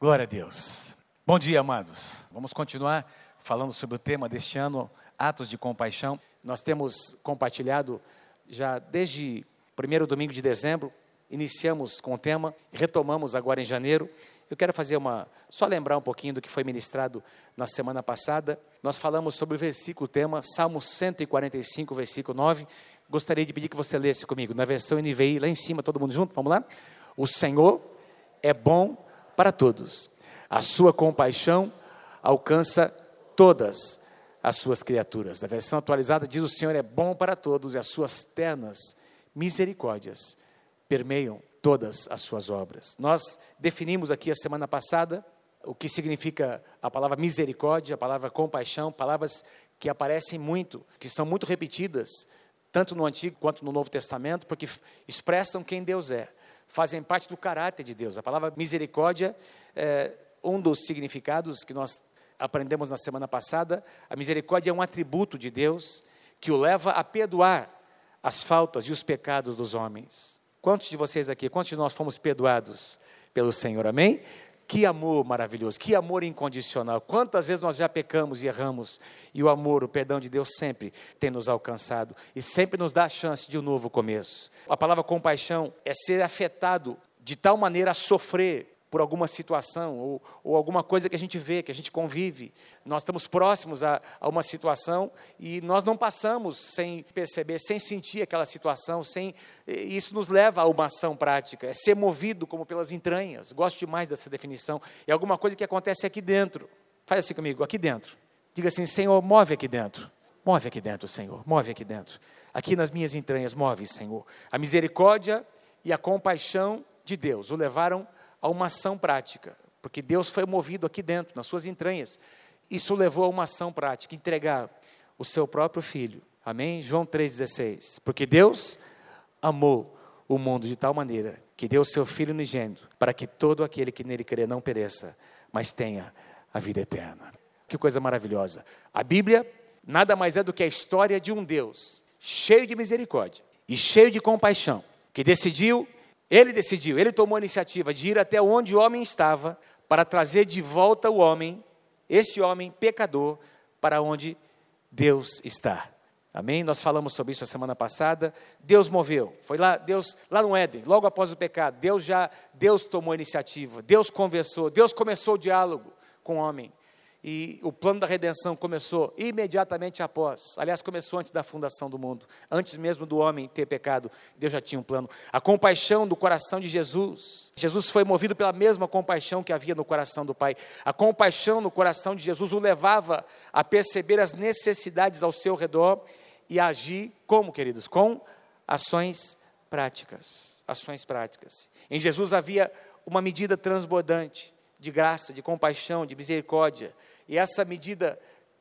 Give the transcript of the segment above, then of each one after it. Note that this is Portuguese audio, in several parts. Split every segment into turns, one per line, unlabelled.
Glória a Deus. Bom dia, amados. Vamos continuar falando sobre o tema deste ano, Atos de Compaixão. Nós temos compartilhado já desde primeiro domingo de dezembro, iniciamos com o tema, retomamos agora em janeiro. Eu quero fazer uma, só lembrar um pouquinho do que foi ministrado na semana passada. Nós falamos sobre o versículo tema, Salmo 145, versículo 9. Gostaria de pedir que você lesse comigo, na versão NVI, lá em cima, todo mundo junto, vamos lá? O Senhor é bom para todos. A sua compaixão alcança todas as suas criaturas. Na versão atualizada diz: O Senhor é bom para todos e as suas ternas misericórdias permeiam todas as suas obras. Nós definimos aqui a semana passada o que significa a palavra misericórdia, a palavra compaixão, palavras que aparecem muito, que são muito repetidas, tanto no Antigo quanto no Novo Testamento, porque expressam quem Deus é fazem parte do caráter de Deus. A palavra misericórdia é um dos significados que nós aprendemos na semana passada. A misericórdia é um atributo de Deus que o leva a perdoar as faltas e os pecados dos homens. Quantos de vocês aqui, quantos de nós fomos perdoados pelo Senhor? Amém? Que amor maravilhoso, que amor incondicional. Quantas vezes nós já pecamos e erramos, e o amor, o perdão de Deus sempre tem nos alcançado e sempre nos dá a chance de um novo começo. A palavra compaixão é ser afetado de tal maneira a sofrer por alguma situação ou, ou, alguma coisa que a gente vê, que a gente convive. Nós estamos próximos a, a, uma situação e nós não passamos sem perceber, sem sentir aquela situação, sem isso nos leva a uma ação prática, é ser movido como pelas entranhas. Gosto demais dessa definição. É alguma coisa que acontece aqui dentro. Faz assim comigo, aqui dentro. Diga assim, Senhor, move aqui dentro. Move aqui dentro, Senhor. Move aqui dentro. Aqui nas minhas entranhas, move, Senhor. A misericórdia e a compaixão de Deus o levaram a uma ação prática, porque Deus foi movido aqui dentro, nas suas entranhas. Isso levou a uma ação prática, entregar o seu próprio filho. Amém? João 3,16. Porque Deus amou o mundo de tal maneira que deu o seu filho unigênito, para que todo aquele que nele crê não pereça, mas tenha a vida eterna. Que coisa maravilhosa. A Bíblia nada mais é do que a história de um Deus cheio de misericórdia e cheio de compaixão, que decidiu ele decidiu, ele tomou a iniciativa de ir até onde o homem estava para trazer de volta o homem, esse homem pecador, para onde Deus está. Amém? Nós falamos sobre isso a semana passada. Deus moveu. Foi lá, Deus, lá no Éden, logo após o pecado, Deus já, Deus tomou a iniciativa. Deus conversou, Deus começou o diálogo com o homem. E o plano da redenção começou imediatamente após. Aliás, começou antes da fundação do mundo. Antes mesmo do homem ter pecado, Deus já tinha um plano. A compaixão do coração de Jesus. Jesus foi movido pela mesma compaixão que havia no coração do Pai. A compaixão no coração de Jesus o levava a perceber as necessidades ao seu redor e a agir como, queridos? Com ações práticas. Ações práticas. Em Jesus havia uma medida transbordante de graça, de compaixão, de misericórdia. E essa medida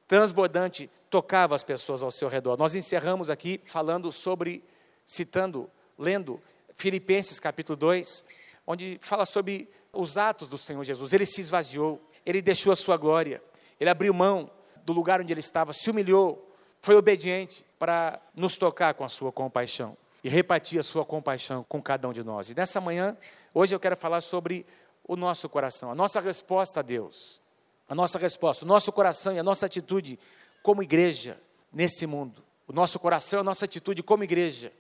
transbordante tocava as pessoas ao seu redor. Nós encerramos aqui falando sobre, citando, lendo Filipenses capítulo 2, onde fala sobre os atos do Senhor Jesus. Ele se esvaziou, ele deixou a sua glória, ele abriu mão do lugar onde ele estava, se humilhou, foi obediente para nos tocar com a sua compaixão e repartir a sua compaixão com cada um de nós. E nessa manhã, hoje eu quero falar sobre o nosso coração, a nossa resposta a Deus, a nossa resposta, o nosso coração e a nossa atitude como igreja nesse mundo. O nosso coração, a nossa atitude como igreja,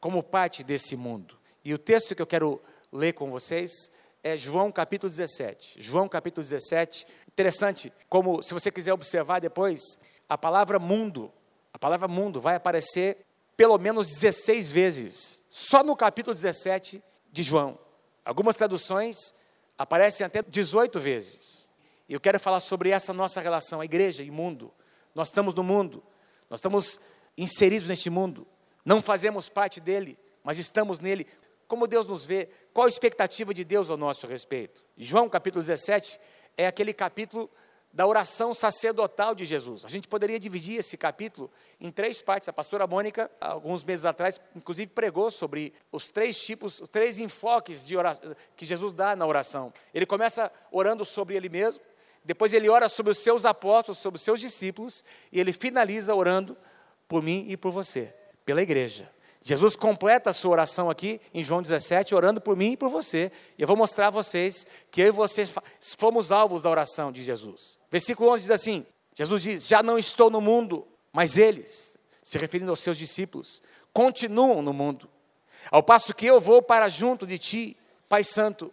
como parte desse mundo. E o texto que eu quero ler com vocês é João capítulo 17. João capítulo 17. Interessante, como se você quiser observar depois, a palavra mundo, a palavra mundo vai aparecer pelo menos 16 vezes, só no capítulo 17 de João. Algumas traduções aparecem até 18 vezes. E eu quero falar sobre essa nossa relação, a igreja e mundo. Nós estamos no mundo, nós estamos inseridos neste mundo, não fazemos parte dele, mas estamos nele. Como Deus nos vê, qual a expectativa de Deus ao nosso respeito? João capítulo 17 é aquele capítulo da oração sacerdotal de Jesus. A gente poderia dividir esse capítulo em três partes. A pastora Mônica, alguns meses atrás, inclusive pregou sobre os três tipos, os três enfoques de oração, que Jesus dá na oração. Ele começa orando sobre ele mesmo, depois ele ora sobre os seus apóstolos, sobre os seus discípulos, e ele finaliza orando por mim e por você, pela igreja. Jesus completa a sua oração aqui em João 17, orando por mim e por você. E eu vou mostrar a vocês que eu e vocês fomos alvos da oração de Jesus. Versículo 11 diz assim: Jesus diz: Já não estou no mundo, mas eles, se referindo aos seus discípulos, continuam no mundo. Ao passo que eu vou para junto de ti, Pai Santo,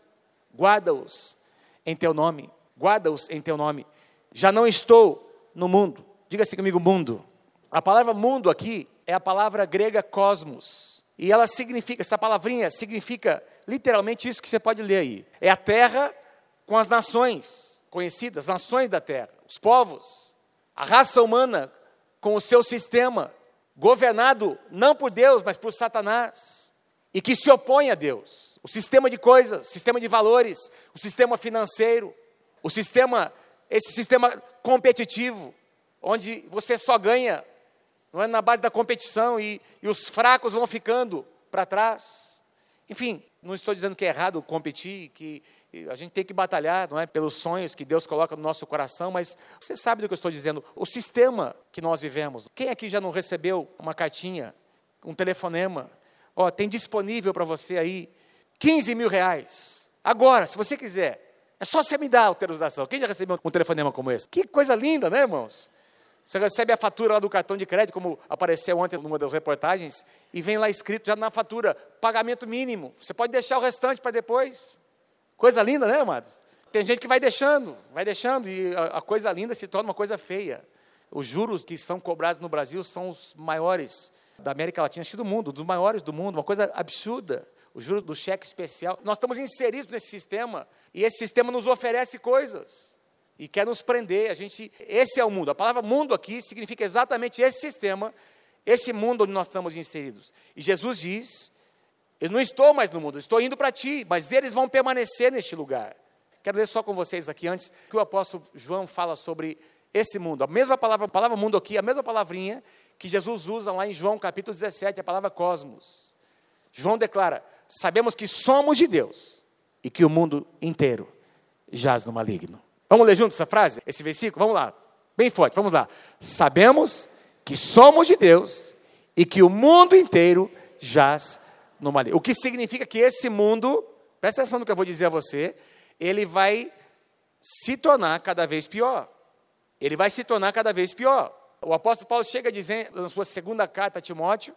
guarda-os em teu nome, guarda-os em teu nome. Já não estou no mundo. Diga assim comigo, mundo. A palavra mundo aqui é a palavra grega cosmos. E ela significa, essa palavrinha significa literalmente isso que você pode ler aí. É a terra com as nações conhecidas, as nações da terra, os povos, a raça humana com o seu sistema, governado não por Deus, mas por Satanás, e que se opõe a Deus. O sistema de coisas, sistema de valores, o sistema financeiro, o sistema, esse sistema competitivo, onde você só ganha não é na base da competição e, e os fracos vão ficando para trás. Enfim, não estou dizendo que é errado competir, que a gente tem que batalhar, não é, pelos sonhos que Deus coloca no nosso coração, mas você sabe do que eu estou dizendo. O sistema que nós vivemos. Quem aqui já não recebeu uma cartinha, um telefonema? Ó, tem disponível para você aí 15 mil reais. Agora, se você quiser, é só você me dar a autorização. Quem já recebeu um telefonema como esse? Que coisa linda, né, irmãos? Você recebe a fatura lá do cartão de crédito, como apareceu ontem numa das reportagens, e vem lá escrito já na fatura, pagamento mínimo. Você pode deixar o restante para depois. Coisa linda, né, amados? Tem gente que vai deixando, vai deixando, e a, a coisa linda se torna uma coisa feia. Os juros que são cobrados no Brasil são os maiores da América Latina, acho que do mundo, dos maiores do mundo, uma coisa absurda. O juro do cheque especial. Nós estamos inseridos nesse sistema, e esse sistema nos oferece coisas e quer nos prender. A gente, esse é o mundo. A palavra mundo aqui significa exatamente esse sistema, esse mundo onde nós estamos inseridos. E Jesus diz: Eu não estou mais no mundo, estou indo para ti, mas eles vão permanecer neste lugar. Quero ler só com vocês aqui antes que o apóstolo João fala sobre esse mundo. A mesma palavra, a palavra mundo aqui, a mesma palavrinha que Jesus usa lá em João capítulo 17, a palavra cosmos. João declara: Sabemos que somos de Deus e que o mundo inteiro jaz no maligno. Vamos ler juntos essa frase, esse versículo? Vamos lá, bem forte, vamos lá. Sabemos que somos de Deus e que o mundo inteiro jaz no maligno. O que significa que esse mundo, presta atenção no que eu vou dizer a você, ele vai se tornar cada vez pior. Ele vai se tornar cada vez pior. O apóstolo Paulo chega a dizer, na sua segunda carta a Timóteo,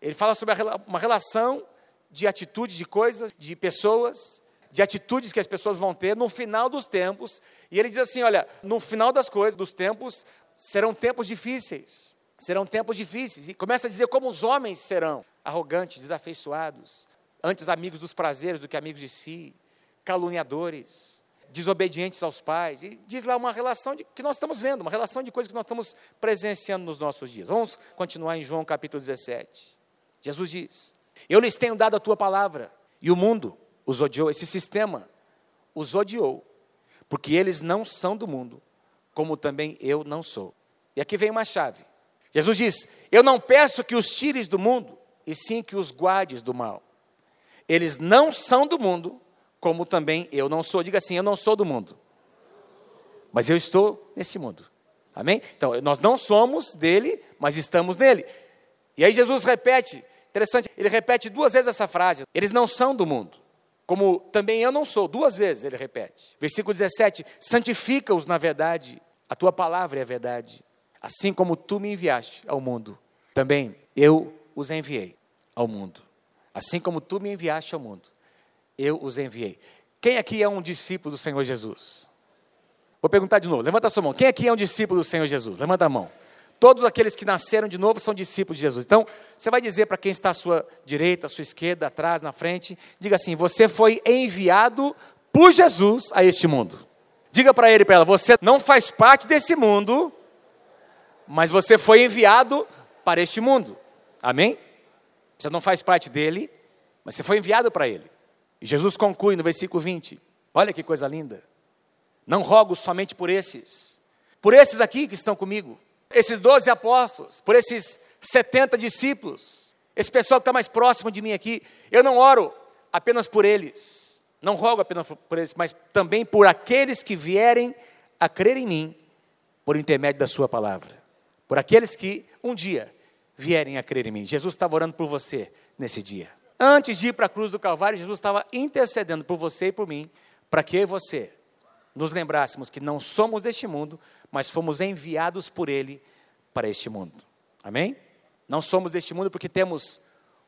ele fala sobre uma relação de atitude, de coisas, de pessoas, de atitudes que as pessoas vão ter no final dos tempos. E ele diz assim: olha, no final das coisas, dos tempos, serão tempos difíceis. Serão tempos difíceis. E começa a dizer como os homens serão: arrogantes, desafeiçoados, antes amigos dos prazeres do que amigos de si, caluniadores, desobedientes aos pais. E diz lá uma relação de, que nós estamos vendo, uma relação de coisas que nós estamos presenciando nos nossos dias. Vamos continuar em João capítulo 17. Jesus diz: Eu lhes tenho dado a tua palavra, e o mundo os odiou, esse sistema os odiou, porque eles não são do mundo, como também eu não sou. E aqui vem uma chave. Jesus diz: Eu não peço que os tires do mundo, e sim que os guardes do mal. Eles não são do mundo, como também eu não sou. Diga assim: Eu não sou do mundo, mas eu estou nesse mundo. Amém? Então, nós não somos dele, mas estamos nele. E aí Jesus repete, interessante, ele repete duas vezes essa frase: Eles não são do mundo como também eu não sou. Duas vezes ele repete. Versículo 17: santifica-os na verdade, a tua palavra é a verdade. Assim como tu me enviaste ao mundo, também eu os enviei ao mundo. Assim como tu me enviaste ao mundo, eu os enviei. Quem aqui é um discípulo do Senhor Jesus? Vou perguntar de novo, levanta a sua mão. Quem aqui é um discípulo do Senhor Jesus? Levanta a mão. Todos aqueles que nasceram de novo são discípulos de Jesus. Então, você vai dizer para quem está à sua direita, à sua esquerda, atrás, na frente, diga assim: você foi enviado por Jesus a este mundo. Diga para ele, para ela, você não faz parte desse mundo, mas você foi enviado para este mundo. Amém? Você não faz parte dele, mas você foi enviado para ele. E Jesus conclui no versículo 20: olha que coisa linda. Não rogo somente por esses, por esses aqui que estão comigo esses doze apóstolos, por esses 70 discípulos, esse pessoal que está mais próximo de mim aqui, eu não oro apenas por eles, não rogo apenas por eles, mas também por aqueles que vierem a crer em mim por intermédio da Sua palavra, por aqueles que um dia vierem a crer em mim. Jesus estava orando por você nesse dia. Antes de ir para a cruz do Calvário, Jesus estava intercedendo por você e por mim, para que eu e você nos lembrássemos que não somos deste mundo, mas fomos enviados por Ele para este mundo. Amém? Não somos deste mundo porque temos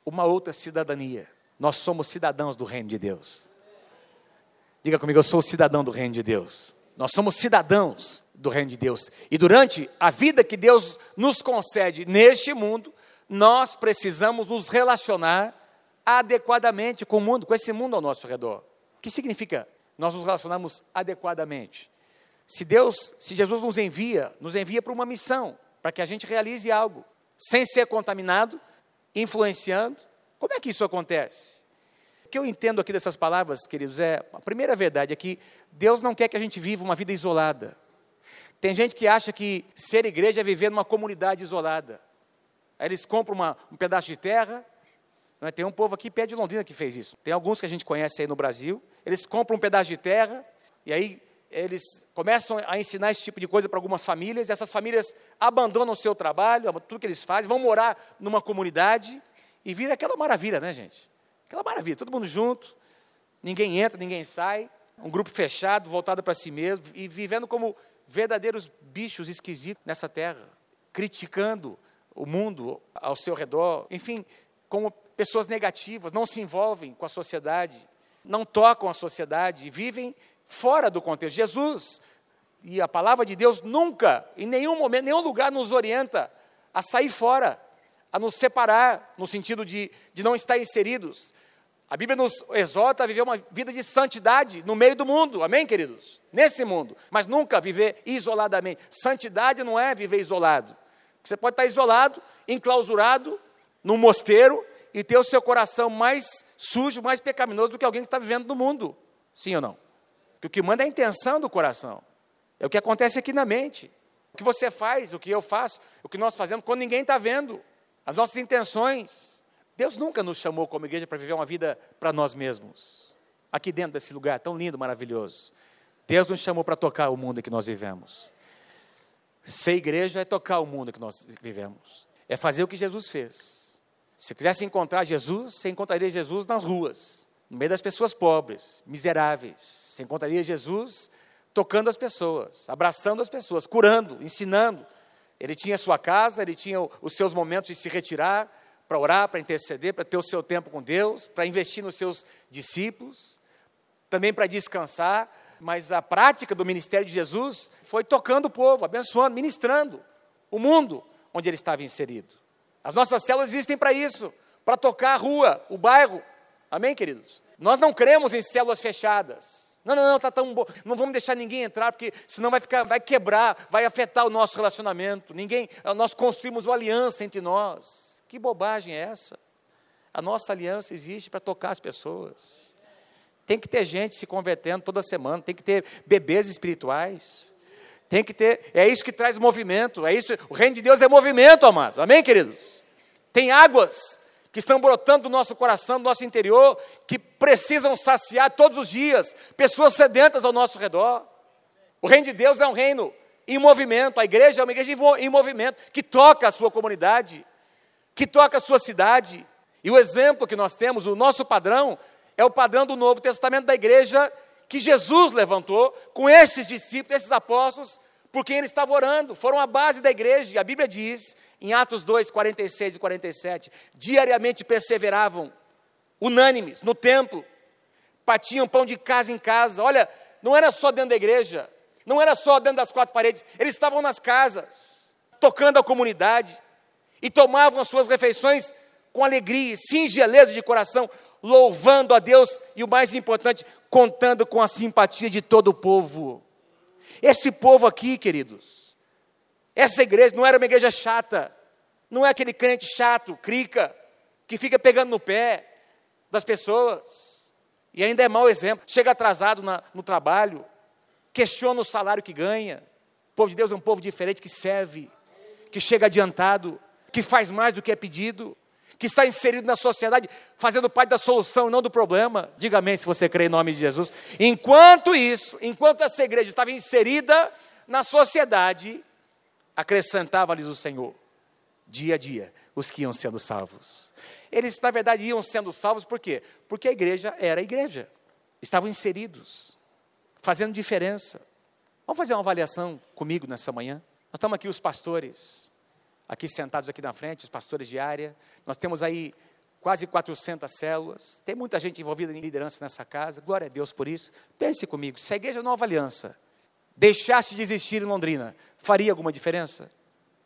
uma outra cidadania. Nós somos cidadãos do reino de Deus. Diga comigo, eu sou cidadão do reino de Deus. Nós somos cidadãos do reino de Deus. E durante a vida que Deus nos concede neste mundo, nós precisamos nos relacionar adequadamente com o mundo, com esse mundo ao nosso redor. O que significa nós nos relacionarmos adequadamente? Se Deus, se Jesus nos envia, nos envia para uma missão, para que a gente realize algo, sem ser contaminado, influenciando. Como é que isso acontece? O que eu entendo aqui dessas palavras, queridos, é a primeira verdade é que Deus não quer que a gente viva uma vida isolada. Tem gente que acha que ser igreja é viver numa comunidade isolada. Aí eles compram uma, um pedaço de terra. Né? Tem um povo aqui perto de Londrina que fez isso. Tem alguns que a gente conhece aí no Brasil. Eles compram um pedaço de terra e aí eles começam a ensinar esse tipo de coisa para algumas famílias. E essas famílias abandonam o seu trabalho, tudo que eles fazem, vão morar numa comunidade e vira aquela maravilha, né, gente? Aquela maravilha, todo mundo junto, ninguém entra, ninguém sai, um grupo fechado, voltado para si mesmo e vivendo como verdadeiros bichos esquisitos nessa terra, criticando o mundo ao seu redor, enfim, como pessoas negativas, não se envolvem com a sociedade, não tocam a sociedade vivem fora do contexto. Jesus e a palavra de Deus nunca, em nenhum momento, nenhum lugar nos orienta a sair fora, a nos separar, no sentido de, de não estar inseridos. A Bíblia nos exorta a viver uma vida de santidade no meio do mundo, amém, queridos? Nesse mundo, mas nunca viver isoladamente. Santidade não é viver isolado. Você pode estar isolado, enclausurado, num mosteiro e ter o seu coração mais sujo, mais pecaminoso do que alguém que está vivendo no mundo. Sim ou não? Porque o que manda é a intenção do coração. É o que acontece aqui na mente. O que você faz, o que eu faço, o que nós fazemos quando ninguém está vendo. As nossas intenções. Deus nunca nos chamou como igreja para viver uma vida para nós mesmos. Aqui dentro desse lugar tão lindo, maravilhoso. Deus nos chamou para tocar o mundo que nós vivemos. Ser igreja é tocar o mundo que nós vivemos. É fazer o que Jesus fez. Se quisesse encontrar Jesus, você encontraria Jesus nas ruas, no meio das pessoas pobres, miseráveis. Você encontraria Jesus tocando as pessoas, abraçando as pessoas, curando, ensinando. Ele tinha sua casa, ele tinha os seus momentos de se retirar, para orar, para interceder, para ter o seu tempo com Deus, para investir nos seus discípulos, também para descansar. Mas a prática do ministério de Jesus foi tocando o povo, abençoando, ministrando o mundo onde ele estava inserido. As nossas células existem para isso, para tocar a rua, o bairro. Amém, queridos? Nós não cremos em células fechadas. Não, não, não, tá tão bom. Não vamos deixar ninguém entrar, porque senão vai ficar, vai quebrar, vai afetar o nosso relacionamento. Ninguém, nós construímos uma aliança entre nós. Que bobagem é essa? A nossa aliança existe para tocar as pessoas. Tem que ter gente se convertendo toda semana, tem que ter bebês espirituais. Tem que ter, é isso que traz movimento, é isso, o reino de Deus é movimento, amado. Amém, queridos? Tem águas que estão brotando do nosso coração, do nosso interior, que precisam saciar todos os dias, pessoas sedentas ao nosso redor. O reino de Deus é um reino em movimento, a igreja é uma igreja em movimento, que toca a sua comunidade, que toca a sua cidade. E o exemplo que nós temos, o nosso padrão, é o padrão do Novo Testamento da igreja que Jesus levantou com esses discípulos, esses apóstolos, por quem ele estava orando, foram a base da igreja. E a Bíblia diz, em Atos 2, 46 e 47, diariamente perseveravam, unânimes, no templo, partiam pão de casa em casa. Olha, não era só dentro da igreja, não era só dentro das quatro paredes, eles estavam nas casas, tocando a comunidade e tomavam as suas refeições com alegria, singeleza de coração, louvando a Deus e o mais importante, contando com a simpatia de todo o povo. Esse povo aqui, queridos, essa igreja não era uma igreja chata, não é aquele crente chato, crica, que fica pegando no pé das pessoas, e ainda é mau exemplo, chega atrasado na, no trabalho, questiona o salário que ganha. O povo de Deus é um povo diferente que serve, que chega adiantado, que faz mais do que é pedido, que está inserido na sociedade, fazendo parte da solução não do problema. Diga amém se você crê em nome de Jesus. Enquanto isso, enquanto essa igreja estava inserida na sociedade, acrescentava-lhes o Senhor dia a dia, os que iam sendo salvos. Eles, na verdade, iam sendo salvos por quê? Porque a igreja era a igreja. Estavam inseridos, fazendo diferença. Vamos fazer uma avaliação comigo nessa manhã? Nós estamos aqui, os pastores, aqui sentados aqui na frente, os pastores de área. Nós temos aí quase 400 células. Tem muita gente envolvida em liderança nessa casa. Glória a Deus por isso. Pense comigo, se a igreja Nova Aliança deixasse de existir em Londrina, faria alguma diferença?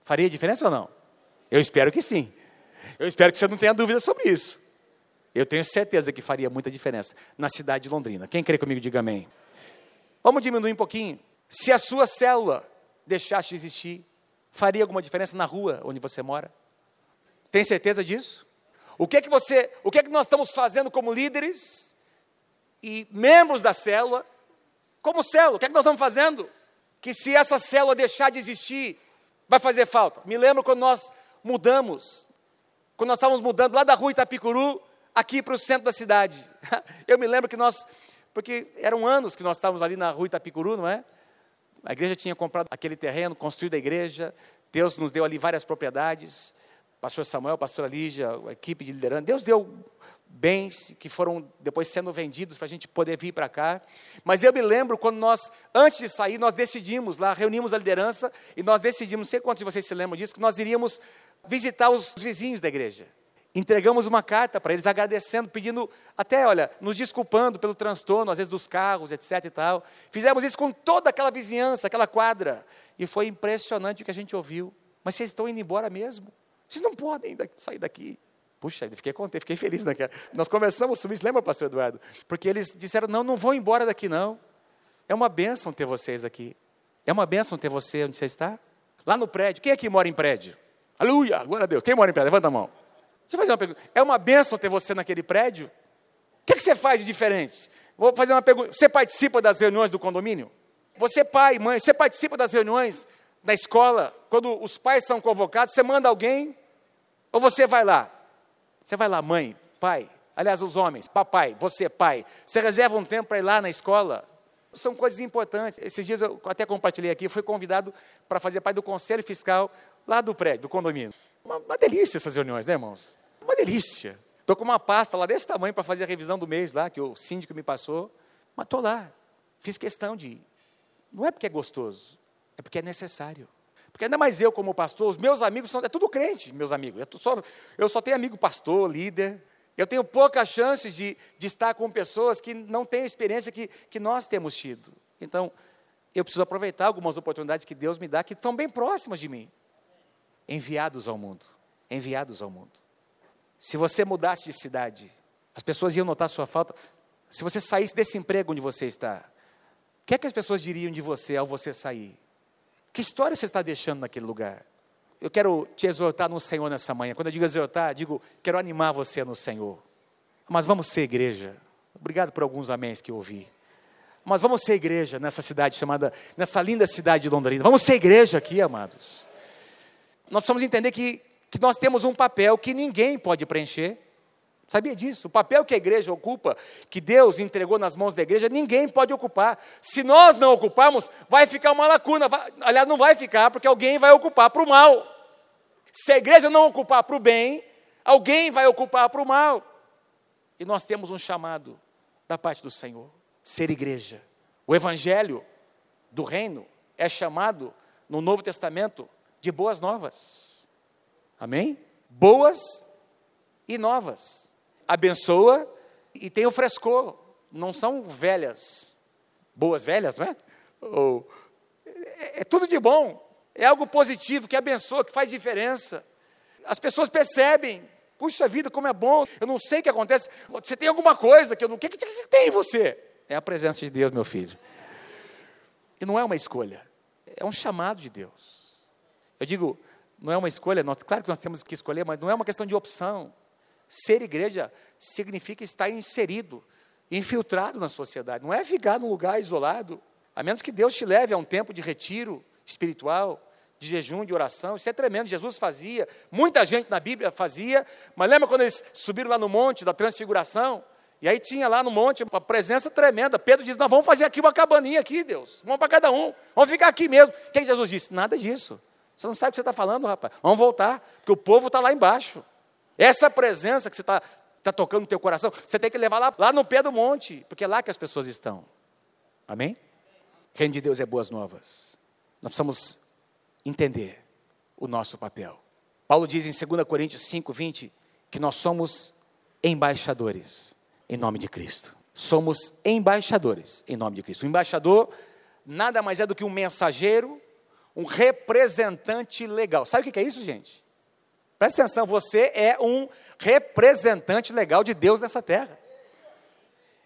Faria diferença ou não? Eu espero que sim. Eu espero que você não tenha dúvida sobre isso. Eu tenho certeza que faria muita diferença na cidade de Londrina. Quem crê comigo, diga amém. Vamos diminuir um pouquinho. Se a sua célula deixasse de existir, faria alguma diferença na rua onde você mora? Tem certeza disso? O que é que você, o que é que nós estamos fazendo como líderes e membros da célula? Como célula, o que é que nós estamos fazendo? Que se essa célula deixar de existir, vai fazer falta. Me lembro quando nós mudamos, quando nós estávamos mudando lá da rua Itapicuru, aqui para o centro da cidade. Eu me lembro que nós, porque eram anos que nós estávamos ali na rua Itapicuru, não é? A igreja tinha comprado aquele terreno, construído a igreja, Deus nos deu ali várias propriedades, pastor Samuel, pastora Lígia, a equipe de liderança, Deus deu bens que foram depois sendo vendidos para a gente poder vir para cá. Mas eu me lembro quando nós, antes de sair, nós decidimos lá, reunimos a liderança e nós decidimos, não sei quantos de vocês se lembram disso, que nós iríamos visitar os vizinhos da igreja. Entregamos uma carta para eles agradecendo, pedindo, até, olha, nos desculpando pelo transtorno, às vezes dos carros, etc e tal. Fizemos isso com toda aquela vizinhança, aquela quadra. E foi impressionante o que a gente ouviu. Mas vocês estão indo embora mesmo? Vocês não podem sair daqui. Puxa, fiquei contente, fiquei feliz naquela. Nós começamos a subir, lembra, pastor Eduardo? Porque eles disseram: não, não vão embora daqui, não. É uma bênção ter vocês aqui. É uma bênção ter você onde você está. Lá no prédio. Quem aqui mora em prédio? Aleluia, glória a Deus. Quem mora em prédio? Levanta a mão. Deixa eu fazer uma pergunta. É uma bênção ter você naquele prédio? O que, é que você faz de diferente? Vou fazer uma pergunta. Você participa das reuniões do condomínio? Você, pai, mãe, você participa das reuniões da escola? Quando os pais são convocados, você manda alguém? Ou você vai lá? Você vai lá, mãe, pai, aliás, os homens, papai, você, pai, você reserva um tempo para ir lá na escola? São coisas importantes. Esses dias eu até compartilhei aqui, fui convidado para fazer parte do conselho fiscal lá do prédio, do condomínio. Uma, uma delícia essas reuniões, né, irmãos? Uma delícia. Estou com uma pasta lá desse tamanho para fazer a revisão do mês lá, que o síndico me passou. Mas estou lá. Fiz questão de ir. Não é porque é gostoso, é porque é necessário. Porque ainda mais eu, como pastor, os meus amigos são. É tudo crente, meus amigos. Eu só, eu só tenho amigo pastor, líder. Eu tenho poucas chances de, de estar com pessoas que não têm a experiência que, que nós temos tido. Então, eu preciso aproveitar algumas oportunidades que Deus me dá, que estão bem próximas de mim. Enviados ao mundo. Enviados ao mundo. Se você mudasse de cidade, as pessoas iam notar sua falta. Se você saísse desse emprego onde você está, o que é que as pessoas diriam de você ao você sair? Que história você está deixando naquele lugar? Eu quero te exortar no Senhor nessa manhã. Quando eu digo exortar, digo, quero animar você no Senhor. Mas vamos ser igreja. Obrigado por alguns améns que eu ouvi. Mas vamos ser igreja nessa cidade chamada, nessa linda cidade de Londrina. Vamos ser igreja aqui, amados. Nós precisamos entender que, que nós temos um papel que ninguém pode preencher. Sabia disso? O papel que a igreja ocupa, que Deus entregou nas mãos da igreja, ninguém pode ocupar. Se nós não ocuparmos, vai ficar uma lacuna. Vai, aliás, não vai ficar, porque alguém vai ocupar para o mal. Se a igreja não ocupar para o bem, alguém vai ocupar para o mal. E nós temos um chamado da parte do Senhor: ser igreja. O evangelho do reino é chamado no Novo Testamento de boas novas. Amém? Boas e novas. Abençoa e tem o frescor. Não são velhas, boas velhas, não é? Ou, é, é tudo de bom. É algo positivo que abençoa, que faz diferença. As pessoas percebem. Puxa vida, como é bom. Eu não sei o que acontece. Você tem alguma coisa que eu não. O que, que tem em você? É a presença de Deus, meu filho. E não é uma escolha. É um chamado de Deus. Eu digo, não é uma escolha, nós, claro que nós temos que escolher, mas não é uma questão de opção. Ser igreja significa estar inserido, infiltrado na sociedade, não é ficar num lugar isolado, a menos que Deus te leve a um tempo de retiro espiritual, de jejum, de oração, isso é tremendo. Jesus fazia, muita gente na Bíblia fazia, mas lembra quando eles subiram lá no monte da transfiguração? E aí tinha lá no monte uma presença tremenda. Pedro disse: Nós vamos fazer aqui uma cabaninha aqui, Deus. Vamos para cada um. Vamos ficar aqui mesmo. Quem Jesus disse? Nada disso. Você não sabe o que você está falando, rapaz. Vamos voltar, porque o povo está lá embaixo. Essa presença que você está tá tocando no teu coração, você tem que levar lá, lá no pé do monte, porque é lá que as pessoas estão. Amém? Reino de Deus é boas novas. Nós precisamos entender o nosso papel. Paulo diz em 2 Coríntios 5, 20, que nós somos embaixadores em nome de Cristo. Somos embaixadores em nome de Cristo. O embaixador nada mais é do que um mensageiro, um representante legal. Sabe o que é isso, gente? Presta atenção, você é um representante legal de Deus nessa terra.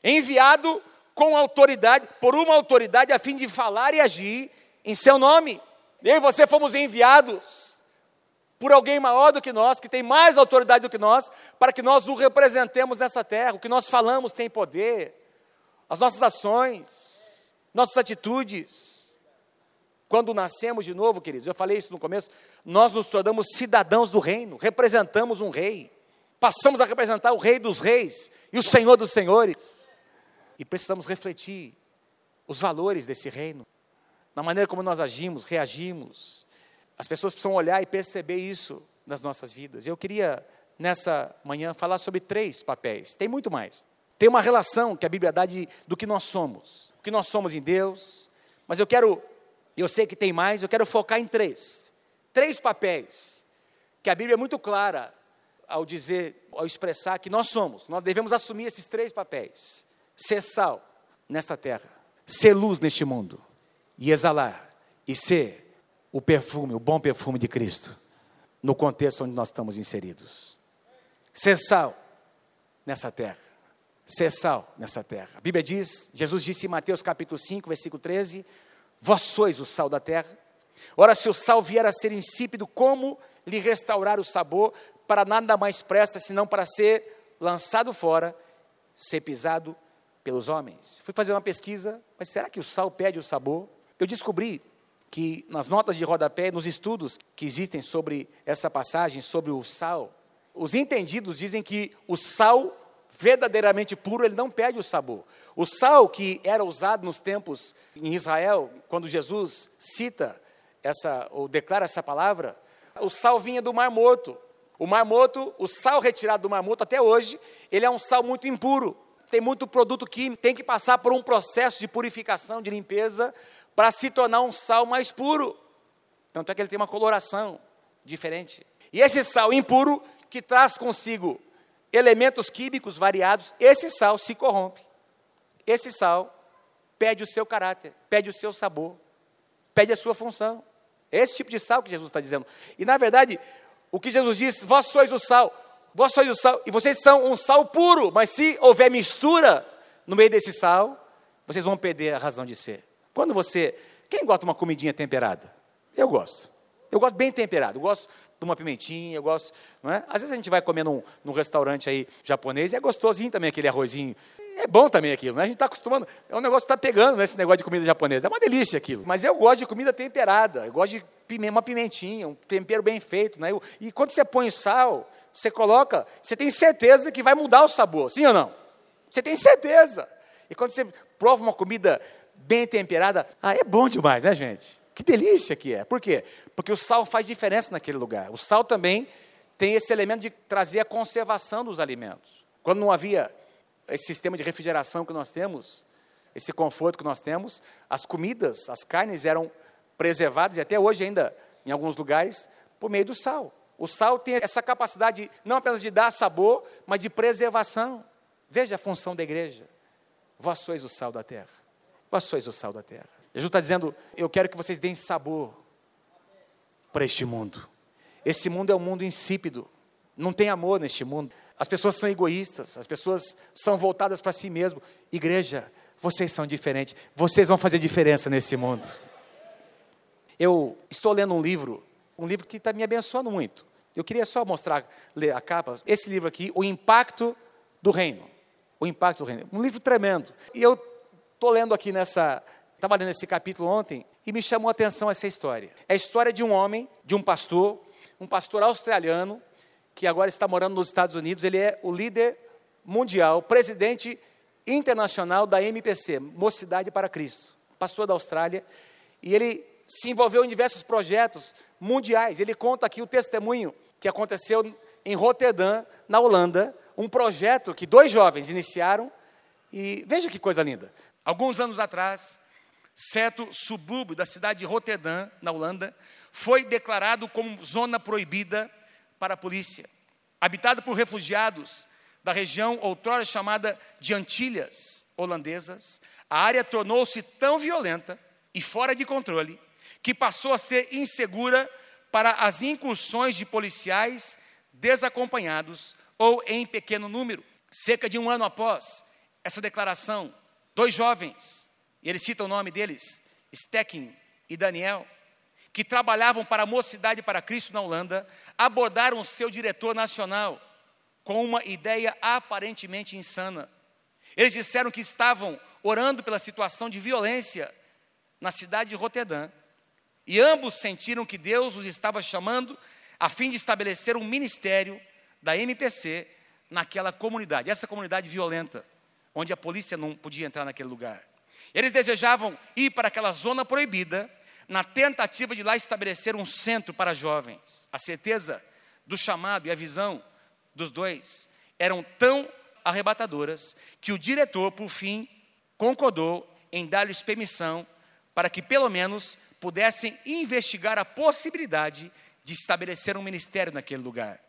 Enviado com autoridade, por uma autoridade a fim de falar e agir em seu nome. Eu e você fomos enviados por alguém maior do que nós, que tem mais autoridade do que nós, para que nós o representemos nessa terra. O que nós falamos tem poder. As nossas ações, nossas atitudes. Quando nascemos de novo, queridos, eu falei isso no começo, nós nos tornamos cidadãos do reino, representamos um rei. Passamos a representar o rei dos reis e o senhor dos senhores. E precisamos refletir os valores desse reino, na maneira como nós agimos, reagimos, as pessoas precisam olhar e perceber isso nas nossas vidas. Eu queria, nessa manhã, falar sobre três papéis. Tem muito mais. Tem uma relação que a Bíblia dá de, do que nós somos. O que nós somos em Deus. Mas eu quero, eu sei que tem mais, eu quero focar em três. Três papéis que a Bíblia é muito clara ao dizer, ao expressar que nós somos. Nós devemos assumir esses três papéis: ser sal nesta terra, ser luz neste mundo e exalar e ser o perfume, o bom perfume de Cristo, no contexto onde nós estamos inseridos. Ser sal nessa terra. Ser sal nessa terra. A Bíblia diz, Jesus disse em Mateus capítulo 5, versículo 13: Vós sois o sal da terra. Ora, se o sal vier a ser insípido, como lhe restaurar o sabor? Para nada mais presta senão para ser lançado fora, ser pisado pelos homens. Fui fazer uma pesquisa, mas será que o sal perde o sabor? Eu descobri que nas notas de rodapé, nos estudos que existem sobre essa passagem, sobre o sal, os entendidos dizem que o sal verdadeiramente puro, ele não perde o sabor. O sal que era usado nos tempos em Israel, quando Jesus cita essa ou declara essa palavra, o sal vinha do Mar Morto. O Mar Morto, o sal retirado do Mar Morto até hoje, ele é um sal muito impuro. Tem muito produto químico, tem que passar por um processo de purificação, de limpeza, para se tornar um sal mais puro. Tanto é que ele tem uma coloração diferente. E esse sal impuro, que traz consigo elementos químicos variados, esse sal se corrompe. Esse sal perde o seu caráter, perde o seu sabor, perde a sua função. Esse tipo de sal que Jesus está dizendo. E na verdade, o que Jesus diz, vós sois o sal, vós sois o sal, e vocês são um sal puro, mas se houver mistura no meio desse sal, vocês vão perder a razão de ser. Quando você. Quem gosta de uma comidinha temperada? Eu gosto. Eu gosto bem temperado. Eu gosto de uma pimentinha, eu gosto. Não é? Às vezes a gente vai comer num, num restaurante aí japonês e é gostosinho também aquele arrozinho. É bom também aquilo, né? A gente está acostumando. É um negócio que está pegando né, negócio de comida japonesa. É uma delícia aquilo. Mas eu gosto de comida temperada. Eu gosto de uma pimentinha, um tempero bem feito. Né? E quando você põe sal, você coloca, você tem certeza que vai mudar o sabor, sim ou não? Você tem certeza. E quando você prova uma comida bem temperada. Ah, é bom demais, né, gente? Que delícia que é. Por quê? Porque o sal faz diferença naquele lugar. O sal também tem esse elemento de trazer a conservação dos alimentos. Quando não havia esse sistema de refrigeração que nós temos, esse conforto que nós temos, as comidas, as carnes eram preservadas, e até hoje ainda, em alguns lugares, por meio do sal. O sal tem essa capacidade não apenas de dar sabor, mas de preservação. Veja a função da igreja. Vós sois o sal da terra. Vós sois o sal da terra. Jesus está dizendo: Eu quero que vocês deem sabor para este mundo. Esse mundo é um mundo insípido. Não tem amor neste mundo. As pessoas são egoístas, as pessoas são voltadas para si mesmo. Igreja, vocês são diferentes. Vocês vão fazer diferença nesse mundo. Eu estou lendo um livro, um livro que está me abençoando muito. Eu queria só mostrar, ler a capa. Esse livro aqui, O Impacto do Reino. O Impacto do Reino. Um livro tremendo. E eu Estou lendo aqui nessa. Estava lendo esse capítulo ontem e me chamou a atenção essa história. É a história de um homem, de um pastor, um pastor australiano, que agora está morando nos Estados Unidos. Ele é o líder mundial, presidente internacional da MPC, Mocidade para Cristo, pastor da Austrália. E ele se envolveu em diversos projetos mundiais. Ele conta aqui o testemunho que aconteceu em Roterdã, na Holanda, um projeto que dois jovens iniciaram. E veja que coisa linda. Alguns anos atrás, certo subúrbio da cidade de Roterdã, na Holanda, foi declarado como zona proibida para a polícia. Habitado por refugiados da região outrora chamada de Antilhas holandesas, a área tornou-se tão violenta e fora de controle que passou a ser insegura para as incursões de policiais desacompanhados ou em pequeno número. Cerca de um ano após essa declaração, dois jovens, e ele cita o nome deles, Stecken e Daniel, que trabalhavam para a Mocidade para Cristo na Holanda, abordaram o seu diretor nacional com uma ideia aparentemente insana. Eles disseram que estavam orando pela situação de violência na cidade de Roterdã, e ambos sentiram que Deus os estava chamando a fim de estabelecer um ministério da MPC naquela comunidade, essa comunidade violenta, onde a polícia não podia entrar naquele lugar. Eles desejavam ir para aquela zona proibida, na tentativa de lá estabelecer um centro para jovens. A certeza do chamado e a visão dos dois eram tão arrebatadoras que o diretor, por fim, concordou em dar-lhes permissão para que, pelo menos, pudessem investigar a possibilidade de estabelecer um ministério naquele lugar.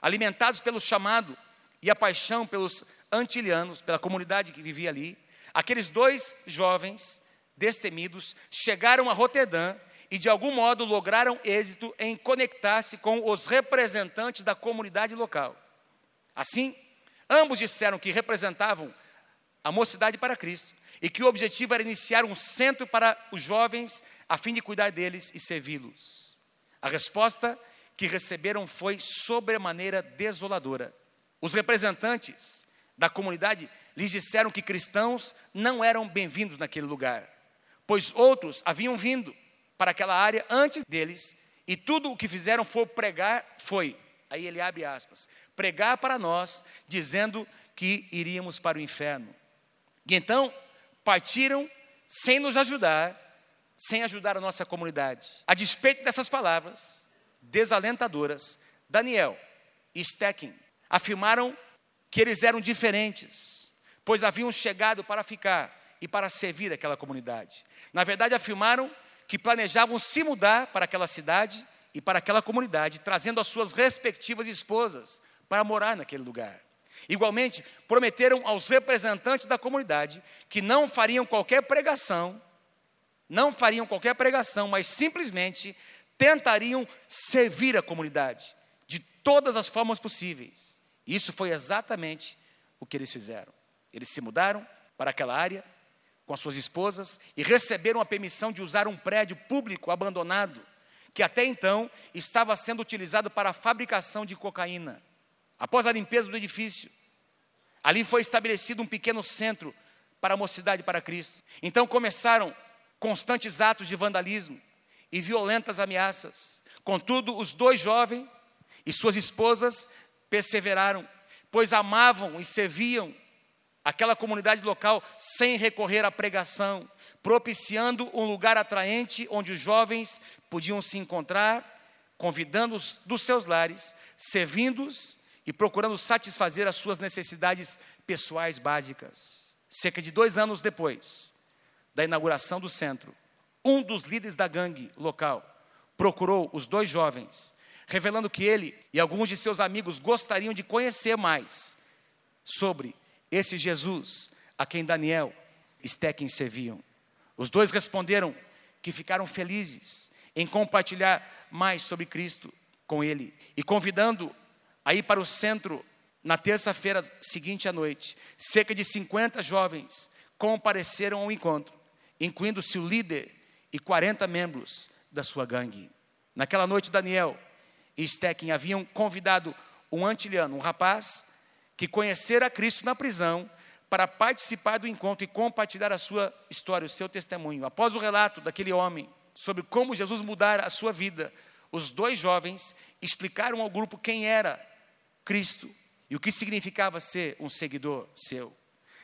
Alimentados pelo chamado e a paixão pelos antilianos, pela comunidade que vivia ali, aqueles dois jovens destemidos chegaram a Roterdã e de algum modo lograram êxito em conectar-se com os representantes da comunidade local. Assim, ambos disseram que representavam a mocidade para Cristo e que o objetivo era iniciar um centro para os jovens a fim de cuidar deles e servi-los. A resposta que receberam foi sobremaneira desoladora. Os representantes da comunidade lhes disseram que cristãos não eram bem-vindos naquele lugar, pois outros haviam vindo para aquela área antes deles e tudo o que fizeram foi pregar, foi, aí ele abre aspas, pregar para nós, dizendo que iríamos para o inferno. E então partiram sem nos ajudar, sem ajudar a nossa comunidade. A despeito dessas palavras desalentadoras, Daniel e Stecken afirmaram que eles eram diferentes, pois haviam chegado para ficar e para servir aquela comunidade. Na verdade, afirmaram que planejavam se mudar para aquela cidade e para aquela comunidade, trazendo as suas respectivas esposas para morar naquele lugar. Igualmente, prometeram aos representantes da comunidade que não fariam qualquer pregação, não fariam qualquer pregação, mas simplesmente tentariam servir a comunidade de todas as formas possíveis. Isso foi exatamente o que eles fizeram. Eles se mudaram para aquela área com as suas esposas e receberam a permissão de usar um prédio público abandonado que até então estava sendo utilizado para a fabricação de cocaína. Após a limpeza do edifício, ali foi estabelecido um pequeno centro para a mocidade para Cristo. Então começaram constantes atos de vandalismo e violentas ameaças. Contudo, os dois jovens e suas esposas perseveraram, pois amavam e serviam aquela comunidade local sem recorrer à pregação, propiciando um lugar atraente onde os jovens podiam se encontrar, convidando-os dos seus lares, servindo-os e procurando satisfazer as suas necessidades pessoais básicas. Cerca de dois anos depois da inauguração do centro, um dos líderes da gangue local procurou os dois jovens, revelando que ele e alguns de seus amigos gostariam de conhecer mais sobre esse Jesus a quem Daniel e Stecken serviam. Os dois responderam que ficaram felizes em compartilhar mais sobre Cristo com ele e convidando a ir para o centro na terça-feira seguinte à noite. Cerca de 50 jovens compareceram ao encontro, incluindo-se o líder e 40 membros da sua gangue. Naquela noite, Daniel e Stecken haviam convidado um antiliano, um rapaz que conhecera Cristo na prisão, para participar do encontro e compartilhar a sua história, o seu testemunho. Após o relato daquele homem sobre como Jesus mudara a sua vida, os dois jovens explicaram ao grupo quem era Cristo e o que significava ser um seguidor seu.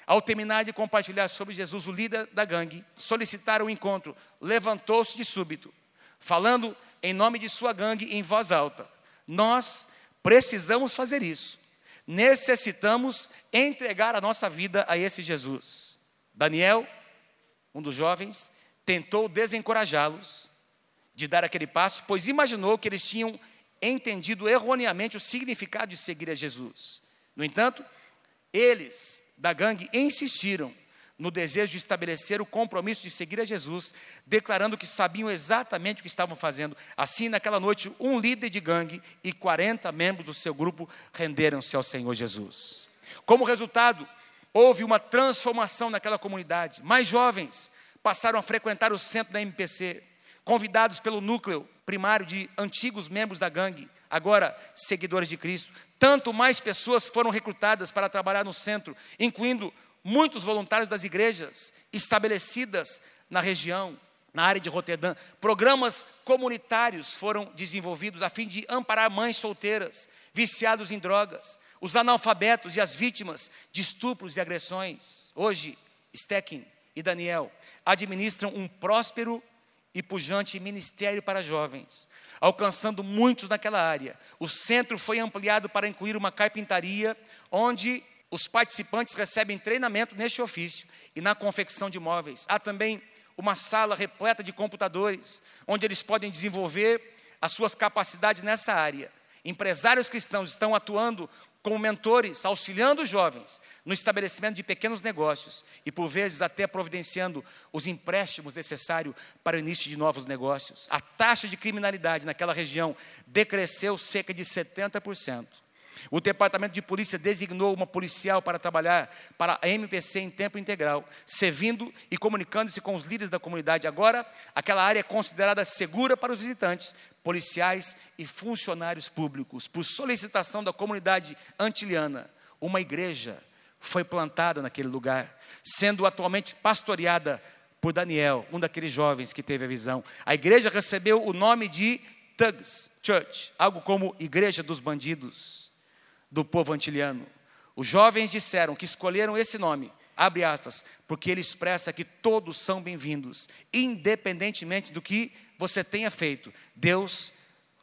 Ao terminar de compartilhar sobre Jesus, o líder da gangue solicitaram o encontro, levantou-se de súbito, falando em nome de sua gangue em voz alta: Nós precisamos fazer isso. Necessitamos entregar a nossa vida a esse Jesus. Daniel, um dos jovens, tentou desencorajá-los de dar aquele passo, pois imaginou que eles tinham entendido erroneamente o significado de seguir a Jesus. No entanto, eles da gangue insistiram no desejo de estabelecer o compromisso de seguir a Jesus, declarando que sabiam exatamente o que estavam fazendo. Assim, naquela noite, um líder de gangue e 40 membros do seu grupo renderam-se ao Senhor Jesus. Como resultado, houve uma transformação naquela comunidade. Mais jovens passaram a frequentar o centro da MPC, convidados pelo núcleo primário de antigos membros da gangue, agora seguidores de Cristo. Tanto mais pessoas foram recrutadas para trabalhar no centro, incluindo muitos voluntários das igrejas estabelecidas na região, na área de Roterdã. Programas comunitários foram desenvolvidos a fim de amparar mães solteiras, viciados em drogas, os analfabetos e as vítimas de estupros e agressões. Hoje, Stecking e Daniel administram um próspero e pujante ministério para jovens, alcançando muitos naquela área. O centro foi ampliado para incluir uma carpintaria, onde os participantes recebem treinamento neste ofício e na confecção de móveis. Há também uma sala repleta de computadores, onde eles podem desenvolver as suas capacidades nessa área. Empresários cristãos estão atuando como mentores, auxiliando os jovens no estabelecimento de pequenos negócios e, por vezes, até providenciando os empréstimos necessários para o início de novos negócios. A taxa de criminalidade naquela região decresceu cerca de 70%. O departamento de polícia designou uma policial para trabalhar para a MPC em tempo integral, servindo e comunicando-se com os líderes da comunidade. Agora, aquela área é considerada segura para os visitantes, policiais e funcionários públicos. Por solicitação da comunidade antiliana, uma igreja foi plantada naquele lugar, sendo atualmente pastoreada por Daniel, um daqueles jovens que teve a visão. A igreja recebeu o nome de Thugs Church, algo como Igreja dos Bandidos do povo antiliano. Os jovens disseram que escolheram esse nome, abre aspas, porque ele expressa que todos são bem-vindos, independentemente do que você tenha feito. Deus